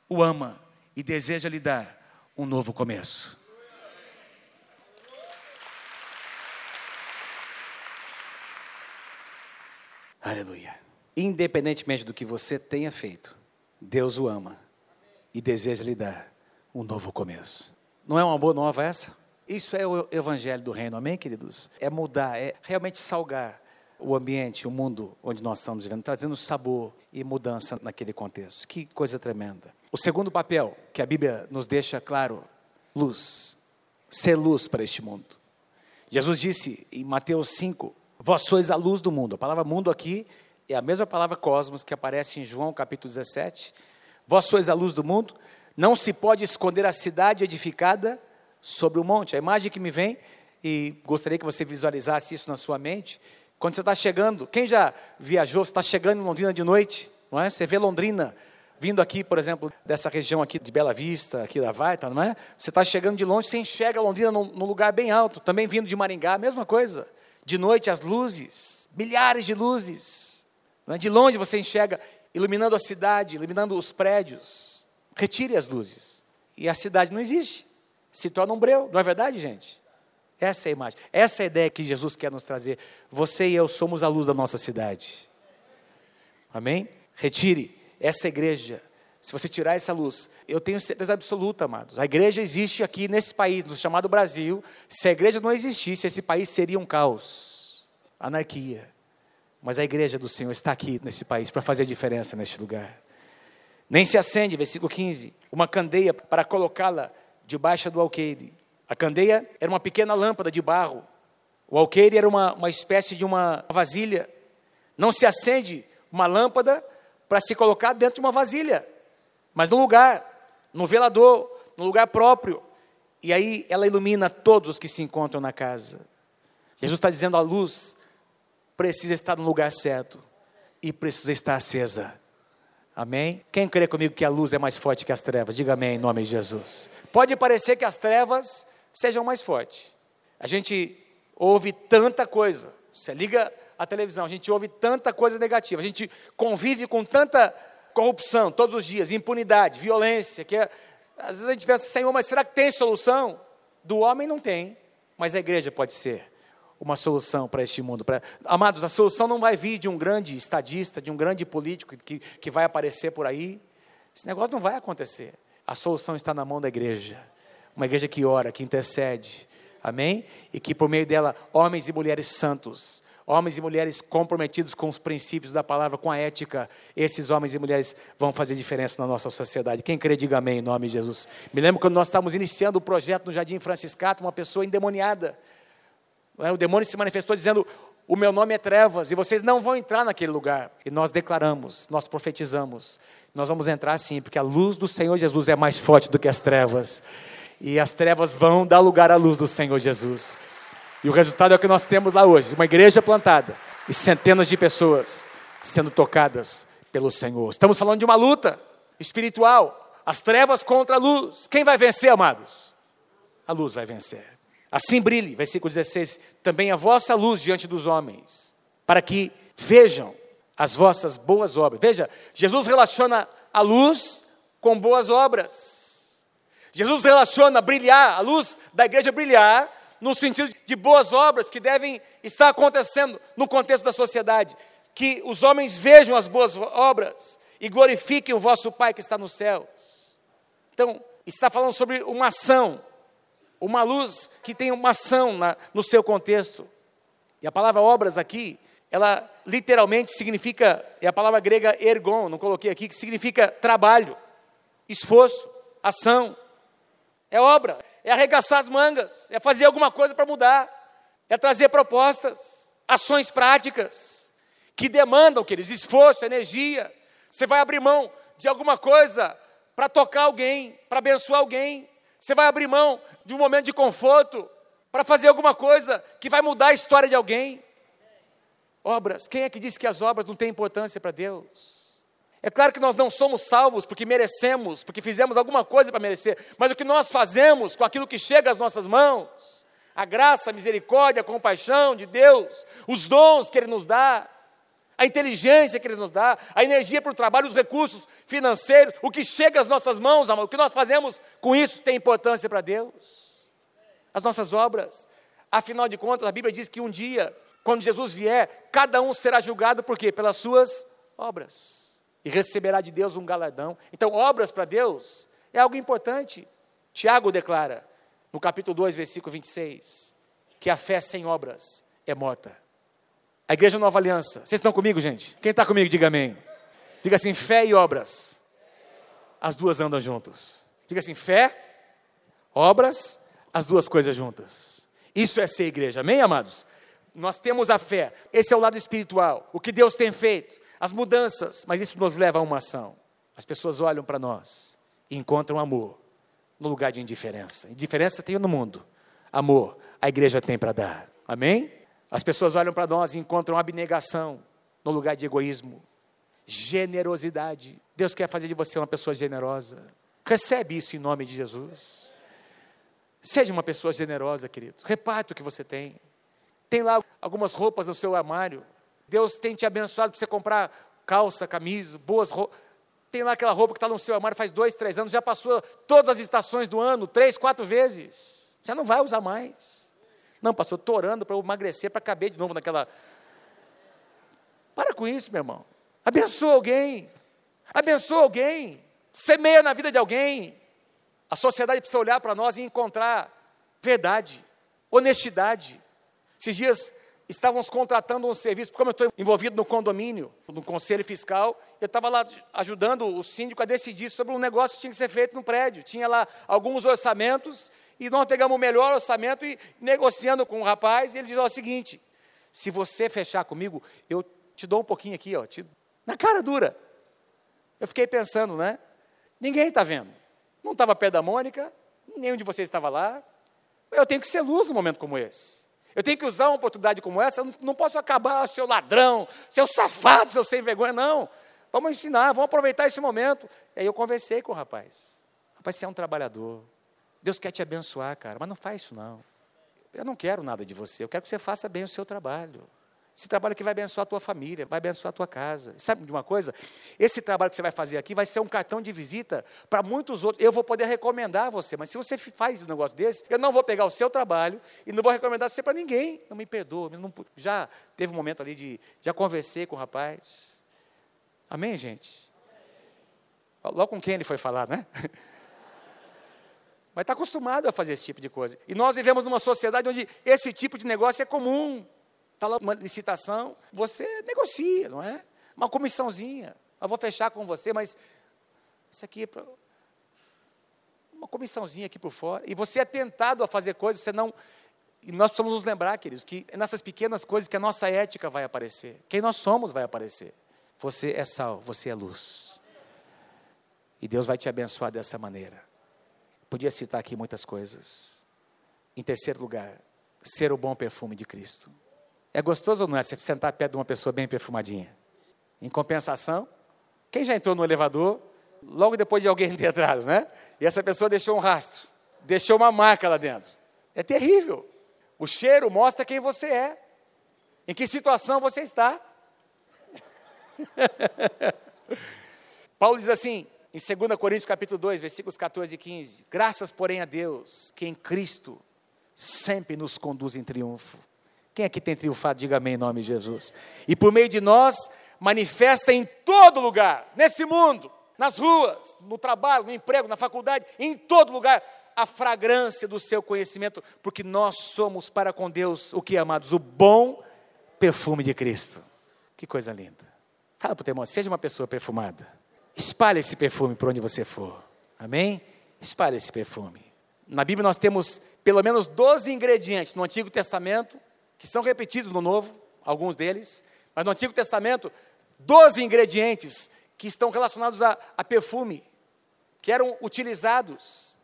o ama e deseja lhe dar um novo começo. Aleluia. Independentemente do que você tenha feito, Deus o ama e deseja lhe dar um novo começo. Não é uma boa nova essa? Isso é o evangelho do reino, amém, queridos? É mudar, é realmente salgar o ambiente, o mundo onde nós estamos vivendo, trazendo sabor e mudança naquele contexto. Que coisa tremenda. O segundo papel que a Bíblia nos deixa claro, luz. Ser luz para este mundo. Jesus disse em Mateus 5: Vós sois a luz do mundo. A palavra mundo aqui é a mesma palavra cosmos que aparece em João capítulo 17. Vós sois a luz do mundo. Não se pode esconder a cidade edificada sobre o monte. A imagem que me vem, e gostaria que você visualizasse isso na sua mente, quando você está chegando, quem já viajou, você está chegando em Londrina de noite, não é? Você vê Londrina vindo aqui, por exemplo, dessa região aqui de Bela Vista, aqui da Varta, não é? Você está chegando de longe, você enxerga Londrina num, num lugar bem alto, também vindo de Maringá, mesma coisa. De noite as luzes, milhares de luzes. É? De longe você enxerga iluminando a cidade, iluminando os prédios. Retire as luzes. E a cidade não existe. Se torna um breu, não é verdade, gente? Essa é a imagem. Essa é a ideia que Jesus quer nos trazer. Você e eu somos a luz da nossa cidade. Amém? Retire essa igreja. Se você tirar essa luz, eu tenho certeza absoluta, amados. A igreja existe aqui nesse país, no chamado Brasil. Se a igreja não existisse, esse país seria um caos, anarquia. Mas a igreja do Senhor está aqui nesse país para fazer a diferença neste lugar. Nem se acende, versículo 15, uma candeia para colocá-la debaixo do alqueire. A candeia era uma pequena lâmpada de barro. O alqueire era uma, uma espécie de uma vasilha. Não se acende uma lâmpada para se colocar dentro de uma vasilha, mas no lugar, no velador, no lugar próprio. E aí ela ilumina todos os que se encontram na casa. Jesus está dizendo: a luz precisa estar no lugar certo e precisa estar acesa. Amém? Quem crê comigo que a luz é mais forte que as trevas? Diga amém em nome de Jesus. Pode parecer que as trevas sejam mais fortes. A gente ouve tanta coisa. Você liga a televisão, a gente ouve tanta coisa negativa, a gente convive com tanta corrupção todos os dias, impunidade, violência, que é, às vezes a gente pensa, Senhor, mas será que tem solução? Do homem não tem, mas a igreja pode ser uma solução para este mundo. Pra... Amados, a solução não vai vir de um grande estadista, de um grande político que, que vai aparecer por aí. Esse negócio não vai acontecer. A solução está na mão da igreja. Uma igreja que ora, que intercede. Amém? E que por meio dela, homens e mulheres santos, homens e mulheres comprometidos com os princípios da palavra, com a ética, esses homens e mulheres vão fazer diferença na nossa sociedade. Quem crê, diga amém em nome de Jesus. Me lembro quando nós estávamos iniciando o projeto no Jardim Franciscato, uma pessoa endemoniada? O demônio se manifestou dizendo: O meu nome é trevas e vocês não vão entrar naquele lugar. E nós declaramos, nós profetizamos: Nós vamos entrar sim, porque a luz do Senhor Jesus é mais forte do que as trevas. E as trevas vão dar lugar à luz do Senhor Jesus. E o resultado é o que nós temos lá hoje: uma igreja plantada e centenas de pessoas sendo tocadas pelo Senhor. Estamos falando de uma luta espiritual. As trevas contra a luz. Quem vai vencer, amados? A luz vai vencer. Assim brilhe, versículo 16, também a vossa luz diante dos homens, para que vejam as vossas boas obras. Veja, Jesus relaciona a luz com boas obras. Jesus relaciona brilhar, a luz da igreja brilhar, no sentido de boas obras que devem estar acontecendo no contexto da sociedade. Que os homens vejam as boas obras e glorifiquem o vosso Pai que está nos céus. Então, está falando sobre uma ação uma luz que tem uma ação na, no seu contexto. E a palavra obras aqui, ela literalmente significa, é a palavra grega ergon, não coloquei aqui, que significa trabalho, esforço, ação. É obra, é arregaçar as mangas, é fazer alguma coisa para mudar, é trazer propostas, ações práticas, que demandam, queridos, esforço, energia. Você vai abrir mão de alguma coisa para tocar alguém, para abençoar alguém, você vai abrir mão de um momento de conforto para fazer alguma coisa que vai mudar a história de alguém. Obras. Quem é que disse que as obras não têm importância para Deus? É claro que nós não somos salvos porque merecemos, porque fizemos alguma coisa para merecer, mas o que nós fazemos com aquilo que chega às nossas mãos, a graça, a misericórdia, a compaixão de Deus, os dons que Ele nos dá, a inteligência que Ele nos dá, a energia para o trabalho, os recursos financeiros, o que chega às nossas mãos, amor, o que nós fazemos com isso tem importância para Deus. As nossas obras. Afinal de contas, a Bíblia diz que um dia, quando Jesus vier, cada um será julgado por quê? Pelas suas obras. E receberá de Deus um galardão. Então, obras para Deus é algo importante. Tiago declara, no capítulo 2, versículo 26, que a fé sem obras é morta. A igreja Nova Aliança. Vocês estão comigo, gente? Quem está comigo, diga amém. Diga assim: fé e obras. As duas andam juntos. Diga assim: fé, obras, as duas coisas juntas. Isso é ser igreja. Amém, amados? Nós temos a fé. Esse é o lado espiritual. O que Deus tem feito, as mudanças, mas isso nos leva a uma ação. As pessoas olham para nós e encontram amor no lugar de indiferença. Indiferença tem no mundo. Amor, a igreja tem para dar. Amém? As pessoas olham para nós e encontram abnegação no lugar de egoísmo, generosidade. Deus quer fazer de você uma pessoa generosa. Recebe isso em nome de Jesus. Seja uma pessoa generosa, querido. Reparta o que você tem. Tem lá algumas roupas no seu armário. Deus tem te abençoado para você comprar calça, camisa, boas roupas. Tem lá aquela roupa que está no seu armário faz dois, três anos, já passou todas as estações do ano, três, quatro vezes. Você não vai usar mais. Não, pastor, estou orando para emagrecer, para caber de novo naquela. Para com isso, meu irmão. Abençoa alguém. Abençoa alguém. Semeia na vida de alguém. A sociedade precisa olhar para nós e encontrar verdade, honestidade. Esses dias estávamos contratando um serviço, como eu estou envolvido no condomínio, no conselho fiscal, eu estava lá ajudando o síndico a decidir sobre um negócio que tinha que ser feito no prédio. Tinha lá alguns orçamentos e nós pegamos o melhor orçamento e negociando com o rapaz, ele diz o seguinte: se você fechar comigo, eu te dou um pouquinho aqui, ó, te... na cara dura. Eu fiquei pensando, né? Ninguém está vendo. Não estava perto da Mônica, nenhum de vocês estava lá. Eu tenho que ser luz num momento como esse. Eu tenho que usar uma oportunidade como essa, eu não posso acabar, seu ladrão, seu safado, seu sem vergonha, não. Vamos ensinar, vamos aproveitar esse momento. E aí eu conversei com o rapaz. Rapaz, você é um trabalhador. Deus quer te abençoar, cara, mas não faz isso não. eu não quero nada de você, eu quero que você faça bem o seu trabalho. Esse trabalho aqui vai abençoar a tua família, vai abençoar a tua casa. Sabe de uma coisa? Esse trabalho que você vai fazer aqui vai ser um cartão de visita para muitos outros. Eu vou poder recomendar você, mas se você faz um negócio desse, eu não vou pegar o seu trabalho e não vou recomendar você para ninguém. Não me perdoa. Não, já teve um momento ali de. Já conversei com o rapaz. Amém, gente? Logo com quem ele foi falar, né? Mas está acostumado a fazer esse tipo de coisa. E nós vivemos numa sociedade onde esse tipo de negócio é comum. Está lá uma licitação, você negocia, não é? Uma comissãozinha. Eu vou fechar com você, mas isso aqui é. Uma comissãozinha aqui por fora. E você é tentado a fazer coisas, você não. E nós precisamos nos lembrar, queridos, que nessas pequenas coisas que a nossa ética vai aparecer. Quem nós somos vai aparecer. Você é sal, você é luz. E Deus vai te abençoar dessa maneira. Podia citar aqui muitas coisas. Em terceiro lugar, ser o bom perfume de Cristo. É gostoso ou não é você sentar perto de uma pessoa bem perfumadinha? Em compensação, quem já entrou no elevador, logo depois de alguém ter entrado, né? E essa pessoa deixou um rastro, deixou uma marca lá dentro. É terrível. O cheiro mostra quem você é, em que situação você está. Paulo diz assim, em 2 Coríntios capítulo 2, versículos 14 e 15: Graças, porém, a Deus, que em Cristo sempre nos conduz em triunfo quem aqui tem triunfado? Diga amém em nome de Jesus. E por meio de nós, manifesta em todo lugar, nesse mundo, nas ruas, no trabalho, no emprego, na faculdade, em todo lugar, a fragrância do seu conhecimento, porque nós somos para com Deus, o que, amados? O bom perfume de Cristo. Que coisa linda. Fala para o teu irmão, seja uma pessoa perfumada. Espalhe esse perfume por onde você for. Amém? Espalhe esse perfume. Na Bíblia nós temos pelo menos 12 ingredientes no Antigo Testamento que são repetidos no Novo, alguns deles, mas no Antigo Testamento, 12 ingredientes que estão relacionados a, a perfume, que eram utilizados.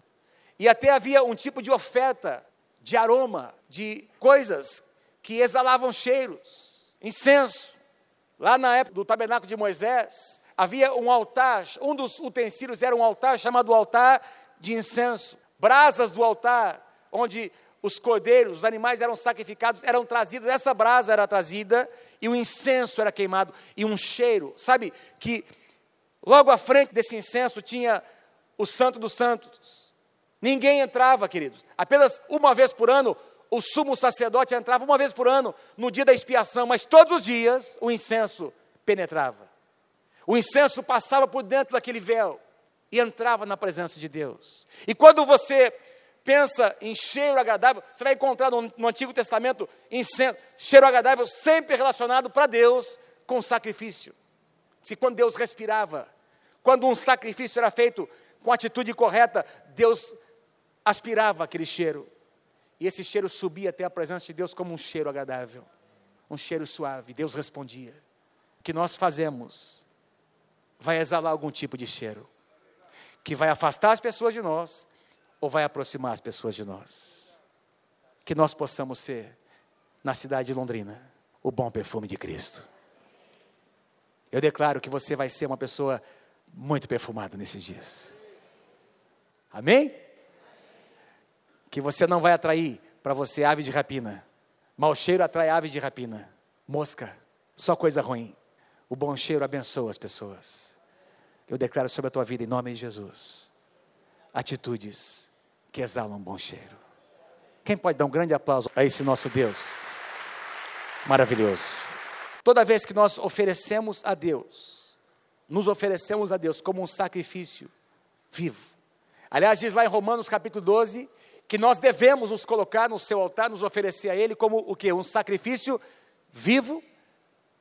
E até havia um tipo de oferta de aroma, de coisas que exalavam cheiros, incenso. Lá na época do tabernáculo de Moisés, havia um altar, um dos utensílios era um altar chamado altar de incenso. Brasas do altar, onde os cordeiros, os animais eram sacrificados, eram trazidos, essa brasa era trazida e o incenso era queimado e um cheiro, sabe que logo à frente desse incenso tinha o Santo dos Santos. Ninguém entrava, queridos. Apenas uma vez por ano o sumo sacerdote entrava uma vez por ano no dia da expiação, mas todos os dias o incenso penetrava. O incenso passava por dentro daquele véu e entrava na presença de Deus. E quando você pensa em cheiro agradável, você vai encontrar no, no Antigo Testamento incenso, cheiro agradável sempre relacionado para Deus com sacrifício. Se quando Deus respirava, quando um sacrifício era feito com atitude correta, Deus aspirava aquele cheiro. E esse cheiro subia até a presença de Deus como um cheiro agradável, um cheiro suave. Deus respondia. O que nós fazemos vai exalar algum tipo de cheiro, que vai afastar as pessoas de nós ou vai aproximar as pessoas de nós? Que nós possamos ser, na cidade de Londrina, o bom perfume de Cristo. Eu declaro que você vai ser uma pessoa muito perfumada nesses dias. Amém? Que você não vai atrair para você ave de rapina. Mau cheiro atrai ave de rapina. Mosca, só coisa ruim. O bom cheiro abençoa as pessoas. Eu declaro sobre a tua vida em nome de Jesus. Atitudes que exalam bom cheiro. Quem pode dar um grande aplauso a esse nosso Deus? Maravilhoso. Toda vez que nós oferecemos a Deus, nos oferecemos a Deus como um sacrifício vivo. Aliás, diz lá em Romanos capítulo 12 que nós devemos nos colocar no seu altar, nos oferecer a Ele como o que? Um sacrifício vivo,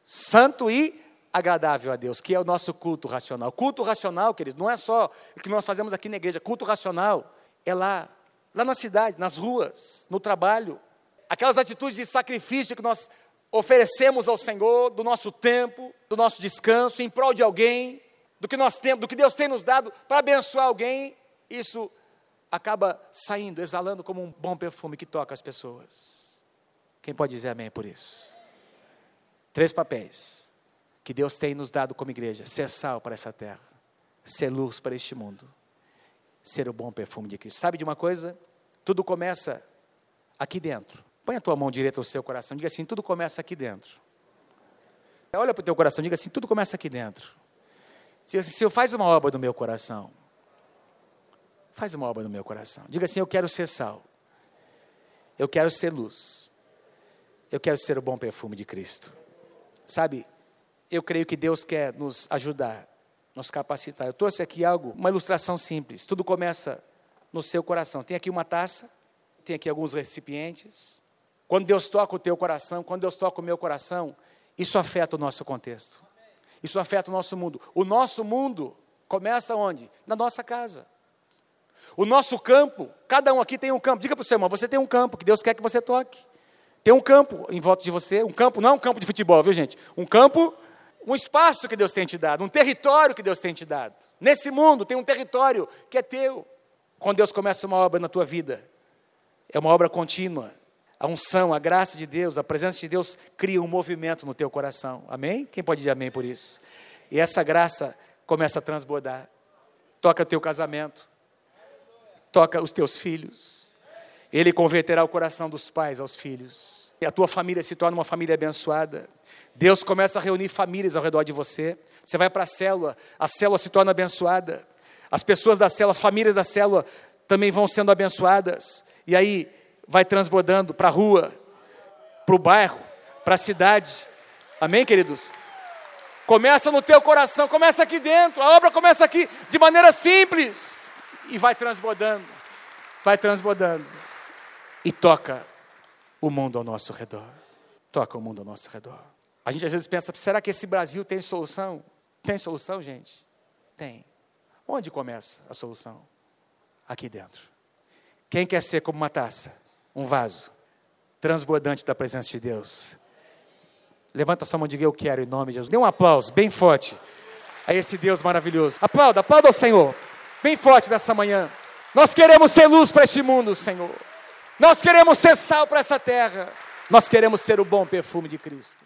santo e agradável a Deus, que é o nosso culto racional. Culto racional, queridos, não é só o que nós fazemos aqui na igreja, culto racional é lá, lá na cidade, nas ruas, no trabalho. Aquelas atitudes de sacrifício que nós oferecemos ao Senhor, do nosso tempo, do nosso descanso, em prol de alguém, do que nós temos, do que Deus tem nos dado para abençoar alguém, isso acaba saindo, exalando como um bom perfume que toca as pessoas. Quem pode dizer amém por isso? Três papéis que Deus tem nos dado como igreja: ser sal para essa terra, ser luz para este mundo ser o bom perfume de Cristo. Sabe de uma coisa? Tudo começa aqui dentro. Põe a tua mão direita no seu coração, diga assim: tudo começa aqui dentro. Olha para o teu coração, diga assim: tudo começa aqui dentro. Se assim, Senhor, faz uma obra no meu coração. Faz uma obra no meu coração. Diga assim: eu quero ser sal. Eu quero ser luz. Eu quero ser o bom perfume de Cristo. Sabe, eu creio que Deus quer nos ajudar, nos capacitar. Eu trouxe aqui algo, uma ilustração simples. Tudo começa no seu coração. Tem aqui uma taça, tem aqui alguns recipientes. Quando Deus toca o teu coração, quando Deus toca o meu coração, isso afeta o nosso contexto. Isso afeta o nosso mundo. O nosso mundo começa onde? Na nossa casa. O nosso campo, cada um aqui tem um campo. Diga para o seu irmão, você tem um campo que Deus quer que você toque. Tem um campo em volta de você, um campo, não é um campo de futebol, viu gente? Um campo, um espaço que Deus tem te dado, um território que Deus tem te dado. Nesse mundo tem um território que é teu. Quando Deus começa uma obra na tua vida, é uma obra contínua. A unção, a graça de Deus, a presença de Deus cria um movimento no teu coração. Amém? Quem pode dizer amém por isso? E essa graça começa a transbordar. Toca o teu casamento. Toca os teus filhos. Ele converterá o coração dos pais aos filhos. E a tua família se torna uma família abençoada. Deus começa a reunir famílias ao redor de você. Você vai para a célula, a célula se torna abençoada. As pessoas da célula, as famílias da célula também vão sendo abençoadas. E aí vai transbordando para a rua, para o bairro, para a cidade. Amém, queridos? Começa no teu coração, começa aqui dentro. A obra começa aqui de maneira simples e vai transbordando, vai transbordando e toca o mundo ao nosso redor. Toca o mundo ao nosso redor. A gente às vezes pensa, será que esse Brasil tem solução? Tem solução, gente? Tem. Onde começa a solução? Aqui dentro. Quem quer ser como uma taça? um vaso transbordante da presença de Deus. Levanta a sua mão e diga: Eu quero, em nome de Jesus. Dê um aplauso bem forte a esse Deus maravilhoso. Aplauda, aplauda ao Senhor, bem forte nessa manhã. Nós queremos ser luz para este mundo, Senhor. Nós queremos ser sal para essa terra. Nós queremos ser o bom perfume de Cristo.